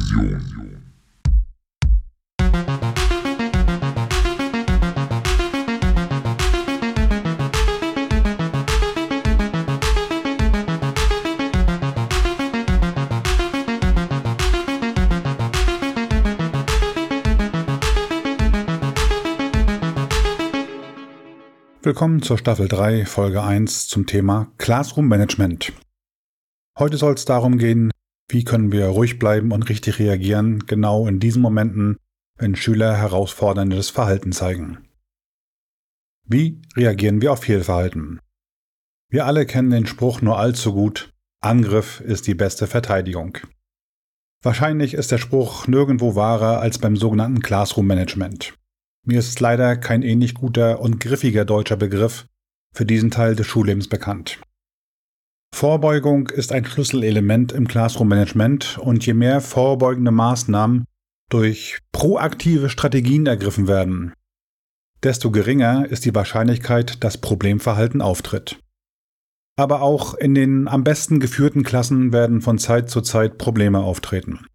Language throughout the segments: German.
Vision. Willkommen zur Staffel 3, Folge 1 zum Thema Classroom Management. Heute soll es darum gehen, wie können wir ruhig bleiben und richtig reagieren, genau in diesen Momenten, wenn Schüler herausforderndes Verhalten zeigen. Wie reagieren wir auf Fehlverhalten? Wir alle kennen den Spruch nur allzu gut, Angriff ist die beste Verteidigung. Wahrscheinlich ist der Spruch nirgendwo wahrer als beim sogenannten Classroom Management. Mir ist leider kein ähnlich guter und griffiger deutscher Begriff für diesen Teil des Schullebens bekannt. Vorbeugung ist ein Schlüsselelement im Classroom-Management und je mehr vorbeugende Maßnahmen durch proaktive Strategien ergriffen werden, desto geringer ist die Wahrscheinlichkeit, dass Problemverhalten auftritt. Aber auch in den am besten geführten Klassen werden von Zeit zu Zeit Probleme auftreten.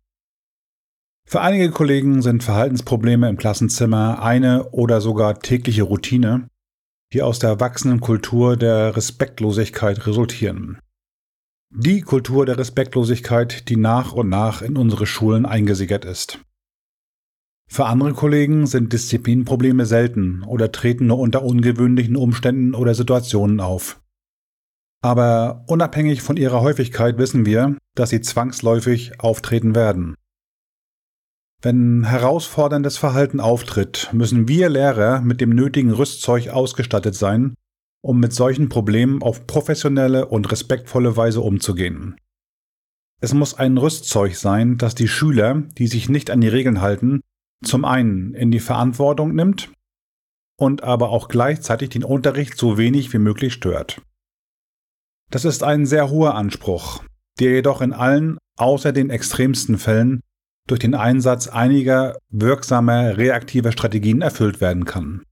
Für einige Kollegen sind Verhaltensprobleme im Klassenzimmer eine oder sogar tägliche Routine, die aus der wachsenden Kultur der Respektlosigkeit resultieren. Die Kultur der Respektlosigkeit, die nach und nach in unsere Schulen eingesickert ist. Für andere Kollegen sind Disziplinprobleme selten oder treten nur unter ungewöhnlichen Umständen oder Situationen auf. Aber unabhängig von ihrer Häufigkeit wissen wir, dass sie zwangsläufig auftreten werden. Wenn herausforderndes Verhalten auftritt, müssen wir Lehrer mit dem nötigen Rüstzeug ausgestattet sein, um mit solchen Problemen auf professionelle und respektvolle Weise umzugehen. Es muss ein Rüstzeug sein, das die Schüler, die sich nicht an die Regeln halten, zum einen in die Verantwortung nimmt und aber auch gleichzeitig den Unterricht so wenig wie möglich stört. Das ist ein sehr hoher Anspruch, der jedoch in allen außer den extremsten Fällen durch den Einsatz einiger wirksamer reaktiver Strategien erfüllt werden kann.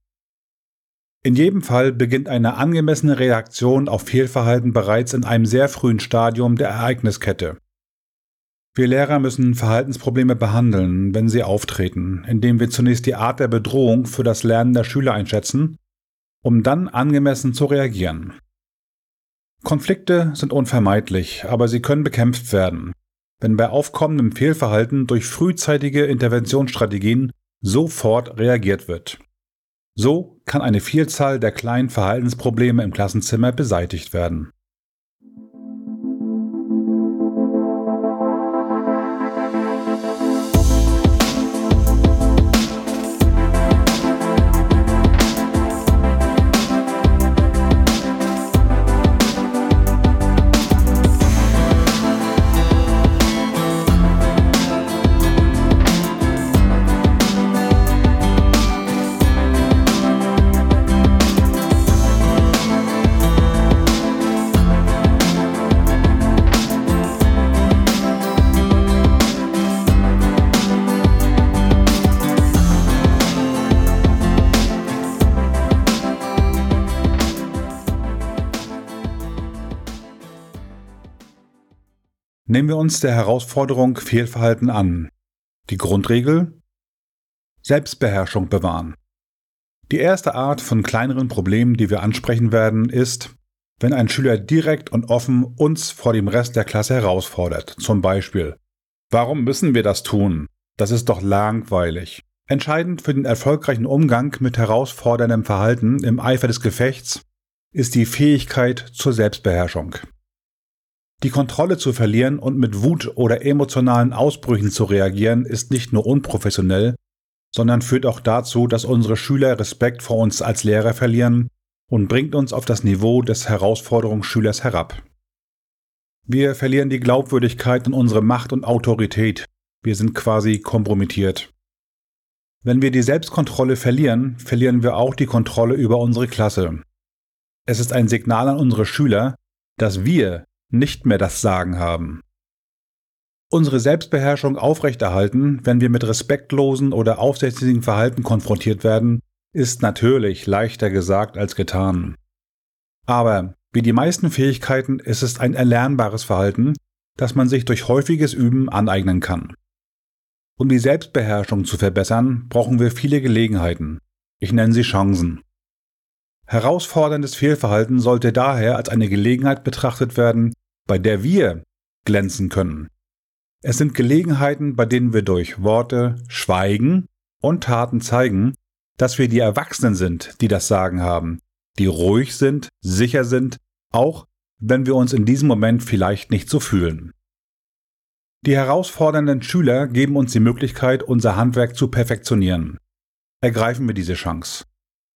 In jedem Fall beginnt eine angemessene Reaktion auf Fehlverhalten bereits in einem sehr frühen Stadium der Ereigniskette. Wir Lehrer müssen Verhaltensprobleme behandeln, wenn sie auftreten, indem wir zunächst die Art der Bedrohung für das Lernen der Schüler einschätzen, um dann angemessen zu reagieren. Konflikte sind unvermeidlich, aber sie können bekämpft werden, wenn bei aufkommendem Fehlverhalten durch frühzeitige Interventionsstrategien sofort reagiert wird. So kann eine Vielzahl der kleinen Verhaltensprobleme im Klassenzimmer beseitigt werden. Nehmen wir uns der Herausforderung Fehlverhalten an. Die Grundregel? Selbstbeherrschung bewahren. Die erste Art von kleineren Problemen, die wir ansprechen werden, ist, wenn ein Schüler direkt und offen uns vor dem Rest der Klasse herausfordert. Zum Beispiel, warum müssen wir das tun? Das ist doch langweilig. Entscheidend für den erfolgreichen Umgang mit herausforderndem Verhalten im Eifer des Gefechts ist die Fähigkeit zur Selbstbeherrschung. Die Kontrolle zu verlieren und mit Wut oder emotionalen Ausbrüchen zu reagieren, ist nicht nur unprofessionell, sondern führt auch dazu, dass unsere Schüler Respekt vor uns als Lehrer verlieren und bringt uns auf das Niveau des Herausforderungsschülers herab. Wir verlieren die Glaubwürdigkeit und unsere Macht und Autorität. Wir sind quasi kompromittiert. Wenn wir die Selbstkontrolle verlieren, verlieren wir auch die Kontrolle über unsere Klasse. Es ist ein Signal an unsere Schüler, dass wir nicht mehr das Sagen haben. Unsere Selbstbeherrschung aufrechterhalten, wenn wir mit respektlosen oder aufsässigen Verhalten konfrontiert werden, ist natürlich leichter gesagt als getan. Aber wie die meisten Fähigkeiten ist es ein erlernbares Verhalten, das man sich durch häufiges Üben aneignen kann. Um die Selbstbeherrschung zu verbessern, brauchen wir viele Gelegenheiten. Ich nenne sie Chancen. Herausforderndes Fehlverhalten sollte daher als eine Gelegenheit betrachtet werden, bei der wir glänzen können. Es sind Gelegenheiten, bei denen wir durch Worte, Schweigen und Taten zeigen, dass wir die Erwachsenen sind, die das Sagen haben, die ruhig sind, sicher sind, auch wenn wir uns in diesem Moment vielleicht nicht so fühlen. Die herausfordernden Schüler geben uns die Möglichkeit, unser Handwerk zu perfektionieren. Ergreifen wir diese Chance.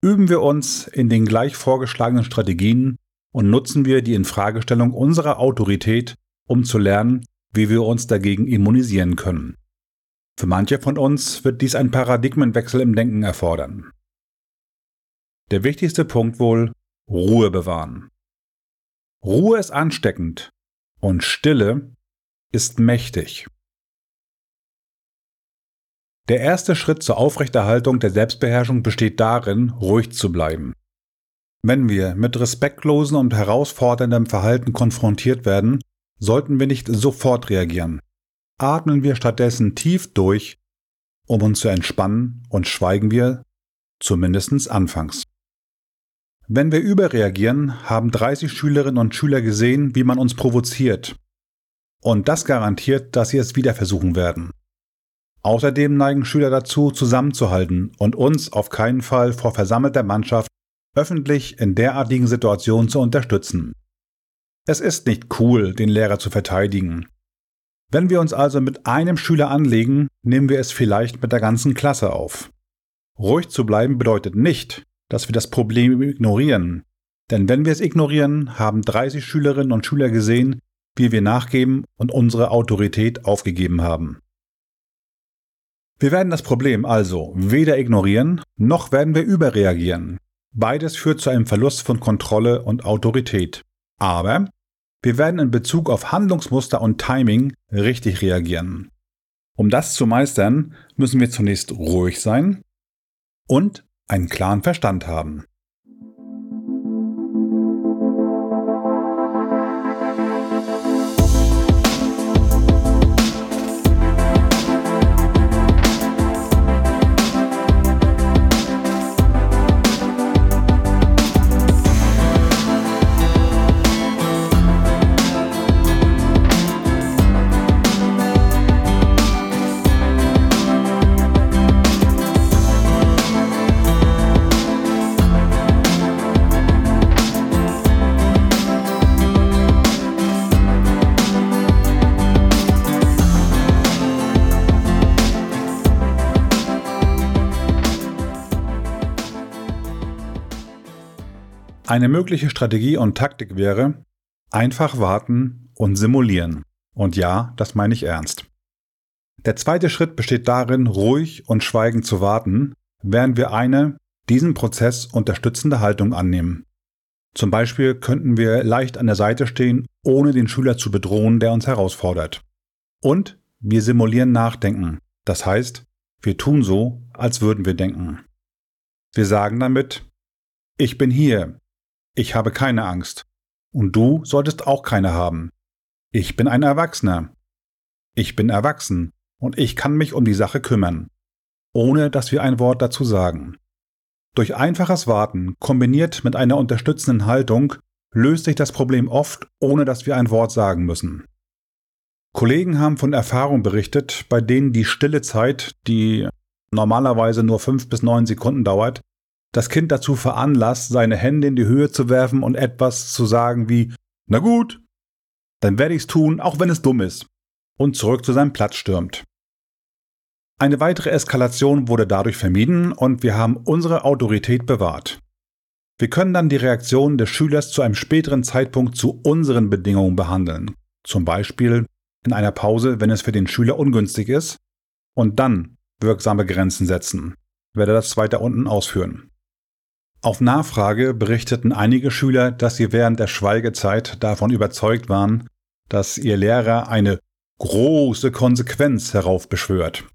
Üben wir uns in den gleich vorgeschlagenen Strategien und nutzen wir die Infragestellung unserer Autorität, um zu lernen, wie wir uns dagegen immunisieren können. Für manche von uns wird dies ein Paradigmenwechsel im Denken erfordern. Der wichtigste Punkt wohl Ruhe bewahren. Ruhe ist ansteckend und Stille ist mächtig. Der erste Schritt zur Aufrechterhaltung der Selbstbeherrschung besteht darin, ruhig zu bleiben. Wenn wir mit respektlosem und herausforderndem Verhalten konfrontiert werden, sollten wir nicht sofort reagieren. Atmen wir stattdessen tief durch, um uns zu entspannen und schweigen wir, zumindest anfangs. Wenn wir überreagieren, haben 30 Schülerinnen und Schüler gesehen, wie man uns provoziert. Und das garantiert, dass sie es wieder versuchen werden. Außerdem neigen Schüler dazu, zusammenzuhalten und uns auf keinen Fall vor versammelter Mannschaft öffentlich in derartigen Situationen zu unterstützen. Es ist nicht cool, den Lehrer zu verteidigen. Wenn wir uns also mit einem Schüler anlegen, nehmen wir es vielleicht mit der ganzen Klasse auf. Ruhig zu bleiben bedeutet nicht, dass wir das Problem ignorieren. Denn wenn wir es ignorieren, haben 30 Schülerinnen und Schüler gesehen, wie wir nachgeben und unsere Autorität aufgegeben haben. Wir werden das Problem also weder ignorieren, noch werden wir überreagieren. Beides führt zu einem Verlust von Kontrolle und Autorität. Aber wir werden in Bezug auf Handlungsmuster und Timing richtig reagieren. Um das zu meistern, müssen wir zunächst ruhig sein und einen klaren Verstand haben. Eine mögliche Strategie und Taktik wäre, einfach warten und simulieren. Und ja, das meine ich ernst. Der zweite Schritt besteht darin, ruhig und schweigend zu warten, während wir eine diesen Prozess unterstützende Haltung annehmen. Zum Beispiel könnten wir leicht an der Seite stehen, ohne den Schüler zu bedrohen, der uns herausfordert. Und wir simulieren Nachdenken. Das heißt, wir tun so, als würden wir denken. Wir sagen damit, ich bin hier, ich habe keine Angst. Und du solltest auch keine haben. Ich bin ein Erwachsener. Ich bin erwachsen und ich kann mich um die Sache kümmern, ohne dass wir ein Wort dazu sagen. Durch einfaches Warten kombiniert mit einer unterstützenden Haltung löst sich das Problem oft, ohne dass wir ein Wort sagen müssen. Kollegen haben von Erfahrungen berichtet, bei denen die stille Zeit, die normalerweise nur fünf bis neun Sekunden dauert, das Kind dazu veranlasst, seine Hände in die Höhe zu werfen und etwas zu sagen wie Na gut, dann werde ich's tun, auch wenn es dumm ist, und zurück zu seinem Platz stürmt. Eine weitere Eskalation wurde dadurch vermieden und wir haben unsere Autorität bewahrt. Wir können dann die Reaktion des Schülers zu einem späteren Zeitpunkt zu unseren Bedingungen behandeln, zum Beispiel in einer Pause, wenn es für den Schüler ungünstig ist, und dann wirksame Grenzen setzen. Ich werde das weiter unten ausführen. Auf Nachfrage berichteten einige Schüler, dass sie während der Schweigezeit davon überzeugt waren, dass ihr Lehrer eine große Konsequenz heraufbeschwört,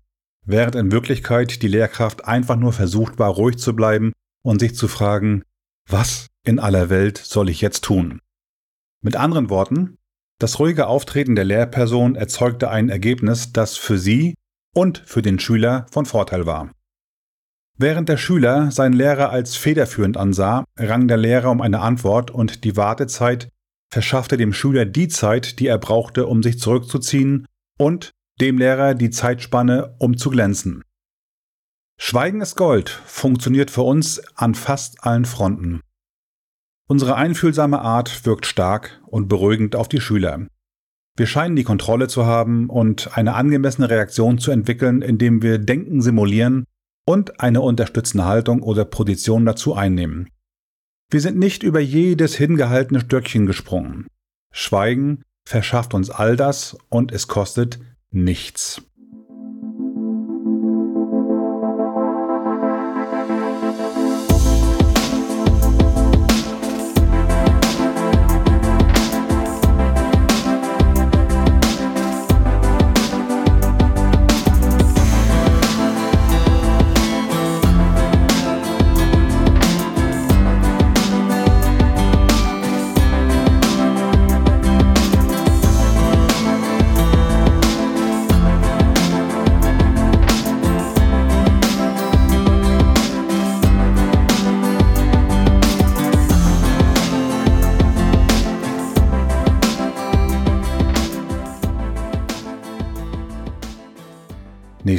während in Wirklichkeit die Lehrkraft einfach nur versucht war, ruhig zu bleiben und sich zu fragen, was in aller Welt soll ich jetzt tun? Mit anderen Worten, das ruhige Auftreten der Lehrperson erzeugte ein Ergebnis, das für sie und für den Schüler von Vorteil war. Während der Schüler seinen Lehrer als federführend ansah, rang der Lehrer um eine Antwort und die Wartezeit verschaffte dem Schüler die Zeit, die er brauchte, um sich zurückzuziehen und dem Lehrer die Zeitspanne, um zu glänzen. Schweigen ist Gold funktioniert für uns an fast allen Fronten. Unsere einfühlsame Art wirkt stark und beruhigend auf die Schüler. Wir scheinen die Kontrolle zu haben und eine angemessene Reaktion zu entwickeln, indem wir Denken simulieren und eine unterstützende Haltung oder Position dazu einnehmen. Wir sind nicht über jedes hingehaltene Stöckchen gesprungen. Schweigen verschafft uns all das und es kostet nichts.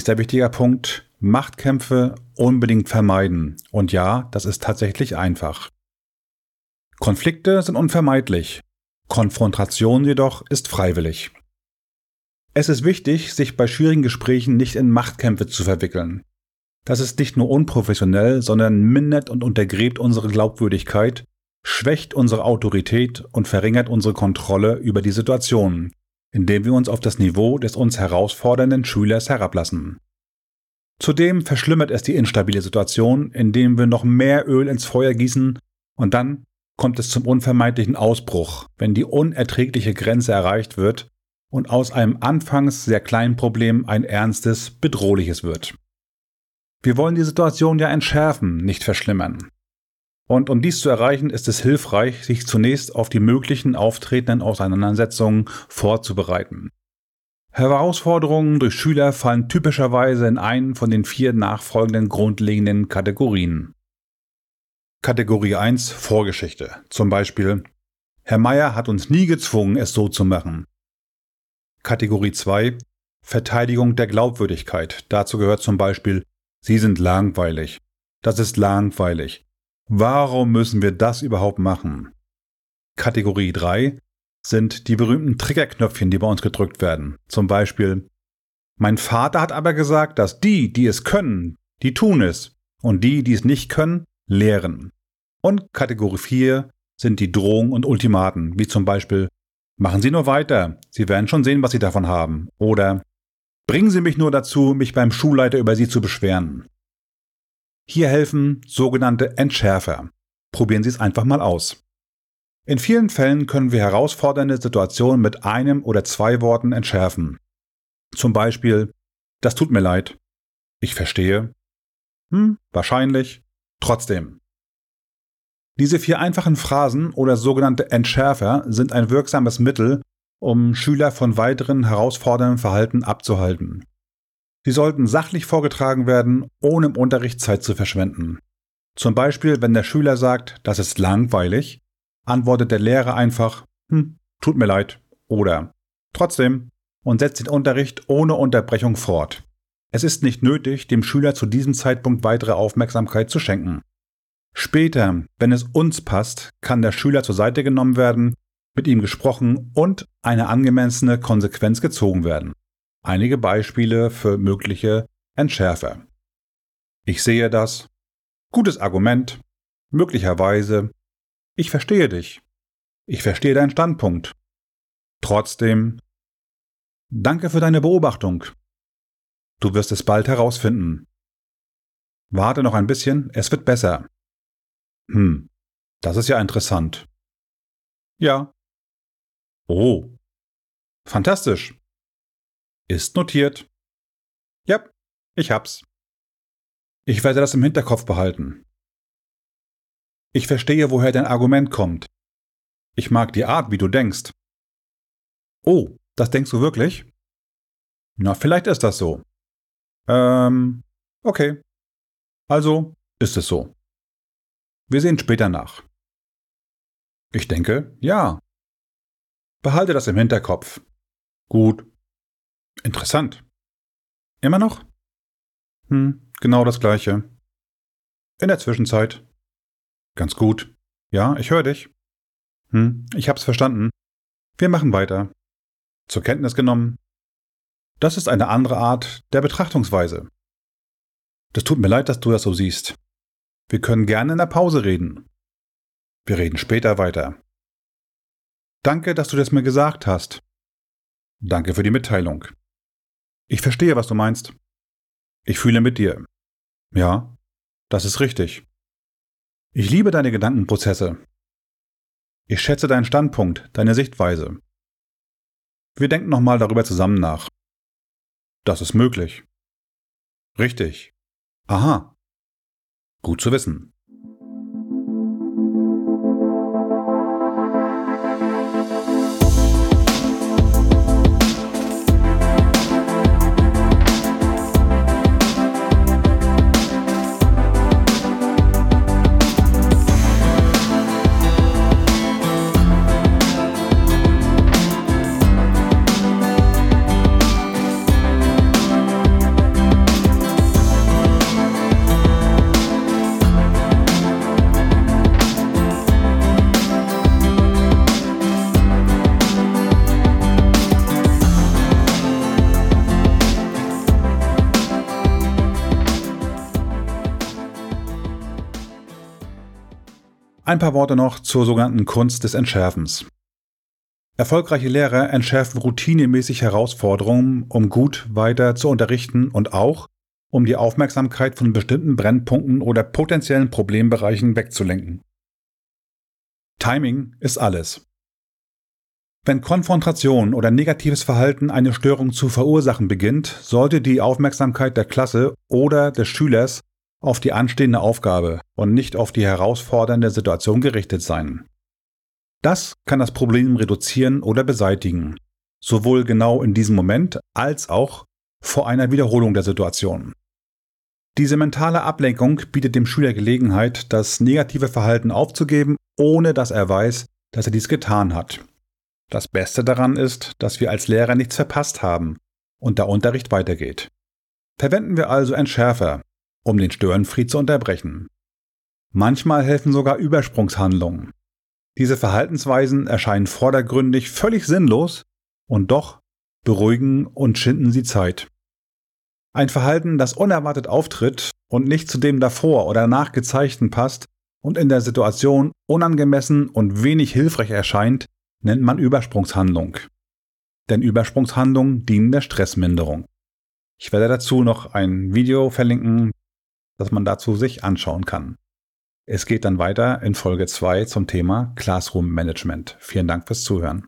Nächster wichtiger Punkt, Machtkämpfe unbedingt vermeiden. Und ja, das ist tatsächlich einfach. Konflikte sind unvermeidlich. Konfrontation jedoch ist freiwillig. Es ist wichtig, sich bei schwierigen Gesprächen nicht in Machtkämpfe zu verwickeln. Das ist nicht nur unprofessionell, sondern mindert und untergräbt unsere Glaubwürdigkeit, schwächt unsere Autorität und verringert unsere Kontrolle über die Situation, indem wir uns auf das Niveau des uns herausfordernden Schülers herablassen. Zudem verschlimmert es die instabile Situation, indem wir noch mehr Öl ins Feuer gießen und dann kommt es zum unvermeidlichen Ausbruch, wenn die unerträgliche Grenze erreicht wird und aus einem anfangs sehr kleinen Problem ein ernstes, bedrohliches wird. Wir wollen die Situation ja entschärfen, nicht verschlimmern. Und um dies zu erreichen, ist es hilfreich, sich zunächst auf die möglichen auftretenden Auseinandersetzungen vorzubereiten. Herausforderungen durch Schüler fallen typischerweise in einen von den vier nachfolgenden grundlegenden Kategorien. Kategorie 1 Vorgeschichte. Zum Beispiel Herr Meier hat uns nie gezwungen, es so zu machen. Kategorie 2 Verteidigung der Glaubwürdigkeit. Dazu gehört zum Beispiel Sie sind langweilig. Das ist langweilig. Warum müssen wir das überhaupt machen? Kategorie 3 sind die berühmten Triggerknöpfchen, die bei uns gedrückt werden. Zum Beispiel, mein Vater hat aber gesagt, dass die, die es können, die tun es und die, die es nicht können, lehren. Und Kategorie 4 sind die Drohungen und Ultimaten, wie zum Beispiel, machen Sie nur weiter, Sie werden schon sehen, was Sie davon haben. Oder bringen Sie mich nur dazu, mich beim Schulleiter über Sie zu beschweren. Hier helfen sogenannte Entschärfer. Probieren Sie es einfach mal aus. In vielen Fällen können wir herausfordernde Situationen mit einem oder zwei Worten entschärfen. Zum Beispiel, das tut mir leid. Ich verstehe. Hm, wahrscheinlich. Trotzdem. Diese vier einfachen Phrasen oder sogenannte Entschärfer sind ein wirksames Mittel, um Schüler von weiteren herausfordernden Verhalten abzuhalten. Sie sollten sachlich vorgetragen werden, ohne im Unterricht Zeit zu verschwenden. Zum Beispiel, wenn der Schüler sagt, das ist langweilig, antwortet der Lehrer einfach, hm, tut mir leid oder trotzdem und setzt den Unterricht ohne Unterbrechung fort. Es ist nicht nötig, dem Schüler zu diesem Zeitpunkt weitere Aufmerksamkeit zu schenken. Später, wenn es uns passt, kann der Schüler zur Seite genommen werden, mit ihm gesprochen und eine angemessene Konsequenz gezogen werden. Einige Beispiele für mögliche Entschärfer. Ich sehe das. Gutes Argument. Möglicherweise. Ich verstehe dich. Ich verstehe deinen Standpunkt. Trotzdem. Danke für deine Beobachtung. Du wirst es bald herausfinden. Warte noch ein bisschen, es wird besser. Hm, das ist ja interessant. Ja. Oh. Fantastisch. Ist notiert. Ja, ich hab's. Ich werde das im Hinterkopf behalten. Ich verstehe, woher dein Argument kommt. Ich mag die Art, wie du denkst. Oh, das denkst du wirklich? Na, vielleicht ist das so. Ähm, okay. Also ist es so. Wir sehen später nach. Ich denke, ja. Behalte das im Hinterkopf. Gut. Interessant. Immer noch? Hm, genau das gleiche. In der Zwischenzeit. Ganz gut. Ja, ich höre dich. Hm, ich hab's verstanden. Wir machen weiter. Zur Kenntnis genommen. Das ist eine andere Art der Betrachtungsweise. Das tut mir leid, dass du das so siehst. Wir können gerne in der Pause reden. Wir reden später weiter. Danke, dass du das mir gesagt hast. Danke für die Mitteilung. Ich verstehe, was du meinst. Ich fühle mit dir. Ja, das ist richtig. Ich liebe deine Gedankenprozesse. Ich schätze deinen Standpunkt, deine Sichtweise. Wir denken nochmal darüber zusammen nach. Das ist möglich. Richtig. Aha. Gut zu wissen. Ein paar Worte noch zur sogenannten Kunst des Entschärfens. Erfolgreiche Lehrer entschärfen routinemäßig Herausforderungen, um gut weiter zu unterrichten und auch, um die Aufmerksamkeit von bestimmten Brennpunkten oder potenziellen Problembereichen wegzulenken. Timing ist alles. Wenn Konfrontation oder negatives Verhalten eine Störung zu verursachen beginnt, sollte die Aufmerksamkeit der Klasse oder des Schülers auf die anstehende Aufgabe und nicht auf die herausfordernde Situation gerichtet sein. Das kann das Problem reduzieren oder beseitigen, sowohl genau in diesem Moment als auch vor einer Wiederholung der Situation. Diese mentale Ablenkung bietet dem Schüler Gelegenheit, das negative Verhalten aufzugeben, ohne dass er weiß, dass er dies getan hat. Das Beste daran ist, dass wir als Lehrer nichts verpasst haben und der Unterricht weitergeht. Verwenden wir also Entschärfer, um den Störenfried zu unterbrechen. Manchmal helfen sogar Übersprungshandlungen. Diese Verhaltensweisen erscheinen vordergründig völlig sinnlos und doch beruhigen und schinden sie Zeit. Ein Verhalten, das unerwartet auftritt und nicht zu dem davor oder nachgezeigten passt und in der Situation unangemessen und wenig hilfreich erscheint, nennt man Übersprungshandlung. Denn Übersprungshandlungen dienen der Stressminderung. Ich werde dazu noch ein Video verlinken, das man dazu sich anschauen kann. Es geht dann weiter in Folge 2 zum Thema Classroom Management. Vielen Dank fürs Zuhören.